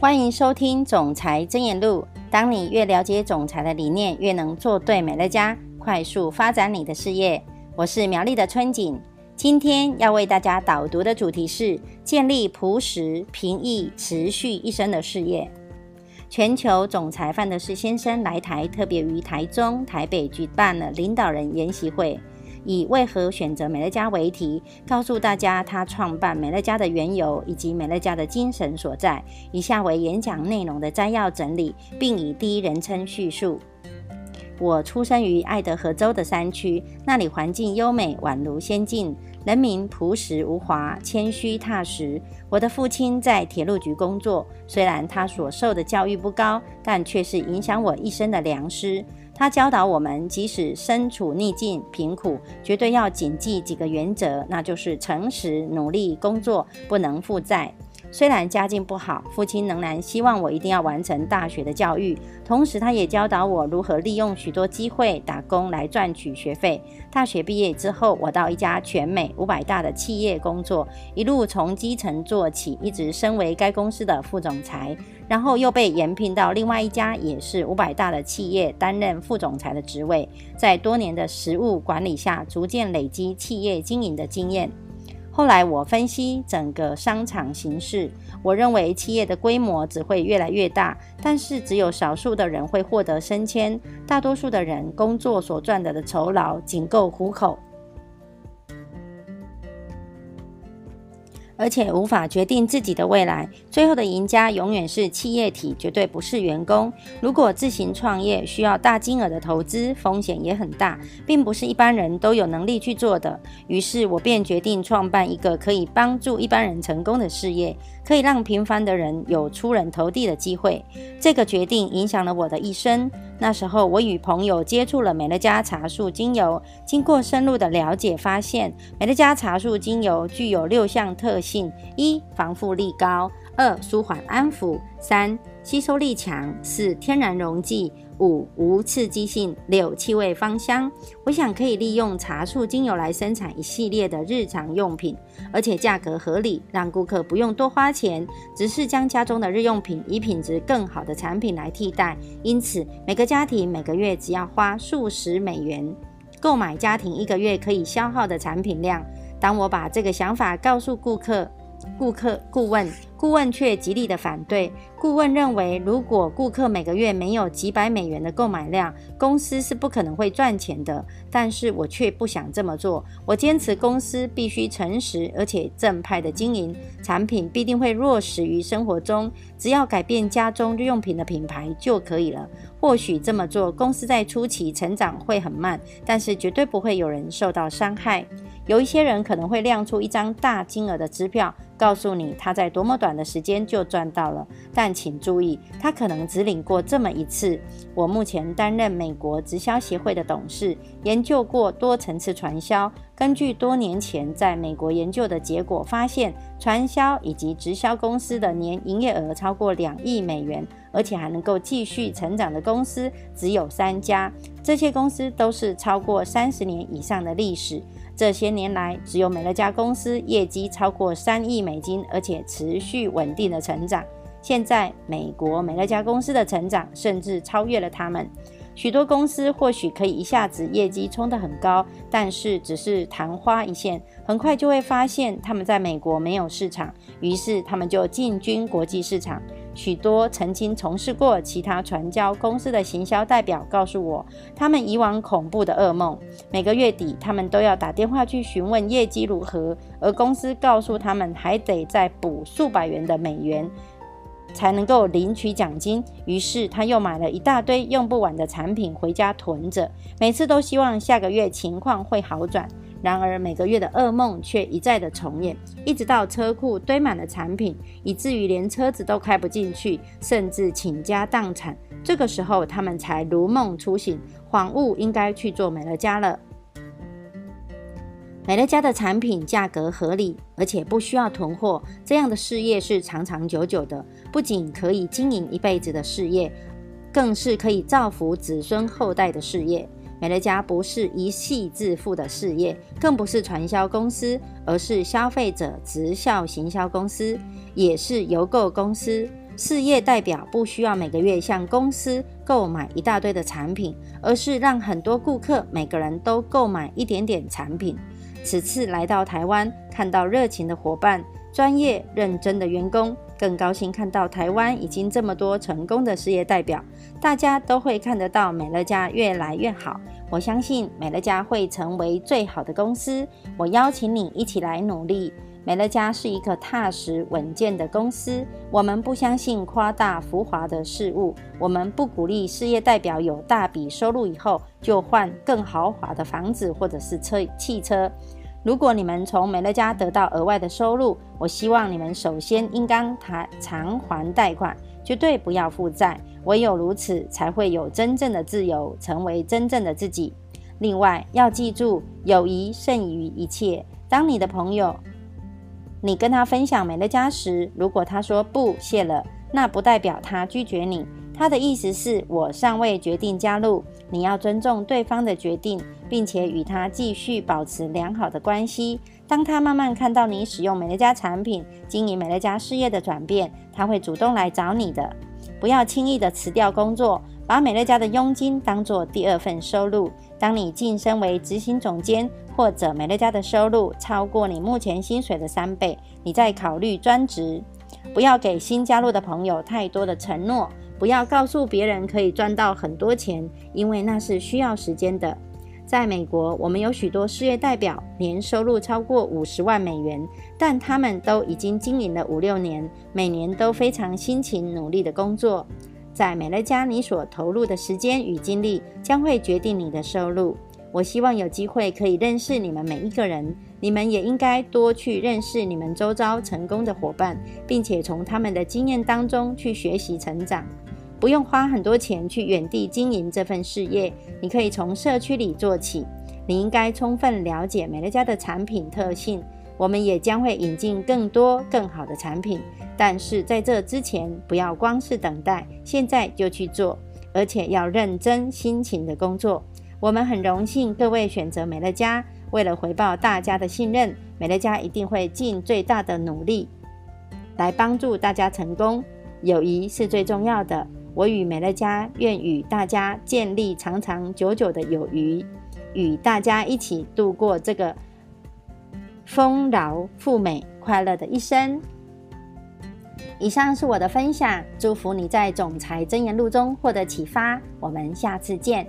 欢迎收听《总裁真言录》。当你越了解总裁的理念，越能做对美乐家，快速发展你的事业。我是苗栗的春景，今天要为大家导读的主题是建立朴实、平易、持续一生的事业。全球总裁范德士先生来台，特别于台中、台北举办了领导人研习会。以为何选择美乐家为题，告诉大家他创办美乐家的缘由以及美乐家的精神所在。以下为演讲内容的摘要整理，并以第一人称叙述。我出生于爱德荷州的山区，那里环境优美，宛如仙境，人民朴实无华，谦虚踏实。我的父亲在铁路局工作，虽然他所受的教育不高，但却是影响我一生的良师。他教导我们，即使身处逆境、贫苦，绝对要谨记几个原则，那就是诚实、努力工作，不能负债。虽然家境不好，父亲仍然希望我一定要完成大学的教育。同时，他也教导我如何利用许多机会打工来赚取学费。大学毕业之后，我到一家全美五百大的企业工作，一路从基层做起，一直升为该公司的副总裁。然后又被延聘到另外一家也是五百大的企业，担任副总裁的职位。在多年的实务管理下，逐渐累积企业经营的经验。后来我分析整个商场形势，我认为企业的规模只会越来越大，但是只有少数的人会获得升迁，大多数的人工作所赚得的酬劳仅够糊口。而且无法决定自己的未来，最后的赢家永远是企业体，绝对不是员工。如果自行创业，需要大金额的投资，风险也很大，并不是一般人都有能力去做的。于是我便决定创办一个可以帮助一般人成功的事业，可以让平凡的人有出人头地的机会。这个决定影响了我的一生。那时候，我与朋友接触了美乐家茶树精油，经过深入的了解，发现美乐家茶树精油具有六项特性：一、防护力高；二、舒缓安抚；三、吸收力强；四、天然溶剂。五无刺激性，六气味芳香。我想可以利用茶树精油来生产一系列的日常用品，而且价格合理，让顾客不用多花钱，只是将家中的日用品以品质更好的产品来替代。因此，每个家庭每个月只要花数十美元，购买家庭一个月可以消耗的产品量。当我把这个想法告诉顾客。顾客顾问顾问却极力的反对。顾问认为，如果顾客每个月没有几百美元的购买量，公司是不可能会赚钱的。但是我却不想这么做。我坚持公司必须诚实而且正派的经营，产品必定会落实于生活中。只要改变家中日用品的品牌就可以了。或许这么做，公司在初期成长会很慢，但是绝对不会有人受到伤害。有一些人可能会亮出一张大金额的支票，告诉你他在多么短的时间就赚到了。但请注意，他可能只领过这么一次。我目前担任美国直销协会的董事，研究过多层次传销。根据多年前在美国研究的结果发现，传销以及直销公司的年营业额超过两亿美元，而且还能够继续成长的公司只有三家。这些公司都是超过三十年以上的历史。这些年来，只有美乐家公司业绩超过三亿美金，而且持续稳定的成长。现在，美国美乐家公司的成长甚至超越了他们。许多公司或许可以一下子业绩冲得很高，但是只是昙花一现，很快就会发现他们在美国没有市场，于是他们就进军国际市场。许多曾经从事过其他传销公司的行销代表告诉我，他们以往恐怖的噩梦。每个月底，他们都要打电话去询问业绩如何，而公司告诉他们还得再补数百元的美元才能够领取奖金。于是他又买了一大堆用不完的产品回家囤着，每次都希望下个月情况会好转。然而每个月的噩梦却一再的重演，一直到车库堆满了产品，以至于连车子都开不进去，甚至倾家荡产。这个时候，他们才如梦初醒，恍悟应该去做美乐家了。美乐家的产品价格合理，而且不需要囤货，这样的事业是长长久久的，不仅可以经营一辈子的事业，更是可以造福子孙后代的事业。美乐家不是一夕致富的事业，更不是传销公司，而是消费者直销行销公司，也是邮购公司。事业代表不需要每个月向公司购买一大堆的产品，而是让很多顾客每个人都购买一点点产品。此次来到台湾，看到热情的伙伴、专业认真的员工，更高兴看到台湾已经这么多成功的事业代表，大家都会看得到美乐家越来越好。我相信美乐家会成为最好的公司。我邀请你一起来努力。美乐家是一个踏实稳健的公司。我们不相信夸大浮华的事物。我们不鼓励事业代表有大笔收入以后就换更豪华的房子或者是车汽车。如果你们从美乐家得到额外的收入，我希望你们首先应当偿偿还贷款，绝对不要负债。唯有如此，才会有真正的自由，成为真正的自己。另外，要记住，友谊胜于一切。当你的朋友。你跟他分享美乐家时，如果他说不谢了，那不代表他拒绝你。他的意思是我尚未决定加入。你要尊重对方的决定，并且与他继续保持良好的关系。当他慢慢看到你使用美乐家产品、经营美乐家事业的转变，他会主动来找你的。不要轻易的辞掉工作，把美乐家的佣金当做第二份收入。当你晋升为执行总监，或者美乐家的收入超过你目前薪水的三倍，你再考虑专职。不要给新加入的朋友太多的承诺，不要告诉别人可以赚到很多钱，因为那是需要时间的。在美国，我们有许多事业代表，年收入超过五十万美元，但他们都已经经营了五六年，每年都非常辛勤努力的工作。在美乐家，你所投入的时间与精力将会决定你的收入。我希望有机会可以认识你们每一个人，你们也应该多去认识你们周遭成功的伙伴，并且从他们的经验当中去学习成长。不用花很多钱去远地经营这份事业，你可以从社区里做起。你应该充分了解美乐家的产品特性。我们也将会引进更多更好的产品，但是在这之前，不要光是等待，现在就去做，而且要认真辛勤的工作。我们很荣幸各位选择美乐家，为了回报大家的信任，美乐家一定会尽最大的努力来帮助大家成功。友谊是最重要的，我与美乐家愿与大家建立长长久久的友谊，与大家一起度过这个。丰饶富美快乐的一生。以上是我的分享，祝福你在《总裁箴言录》中获得启发。我们下次见。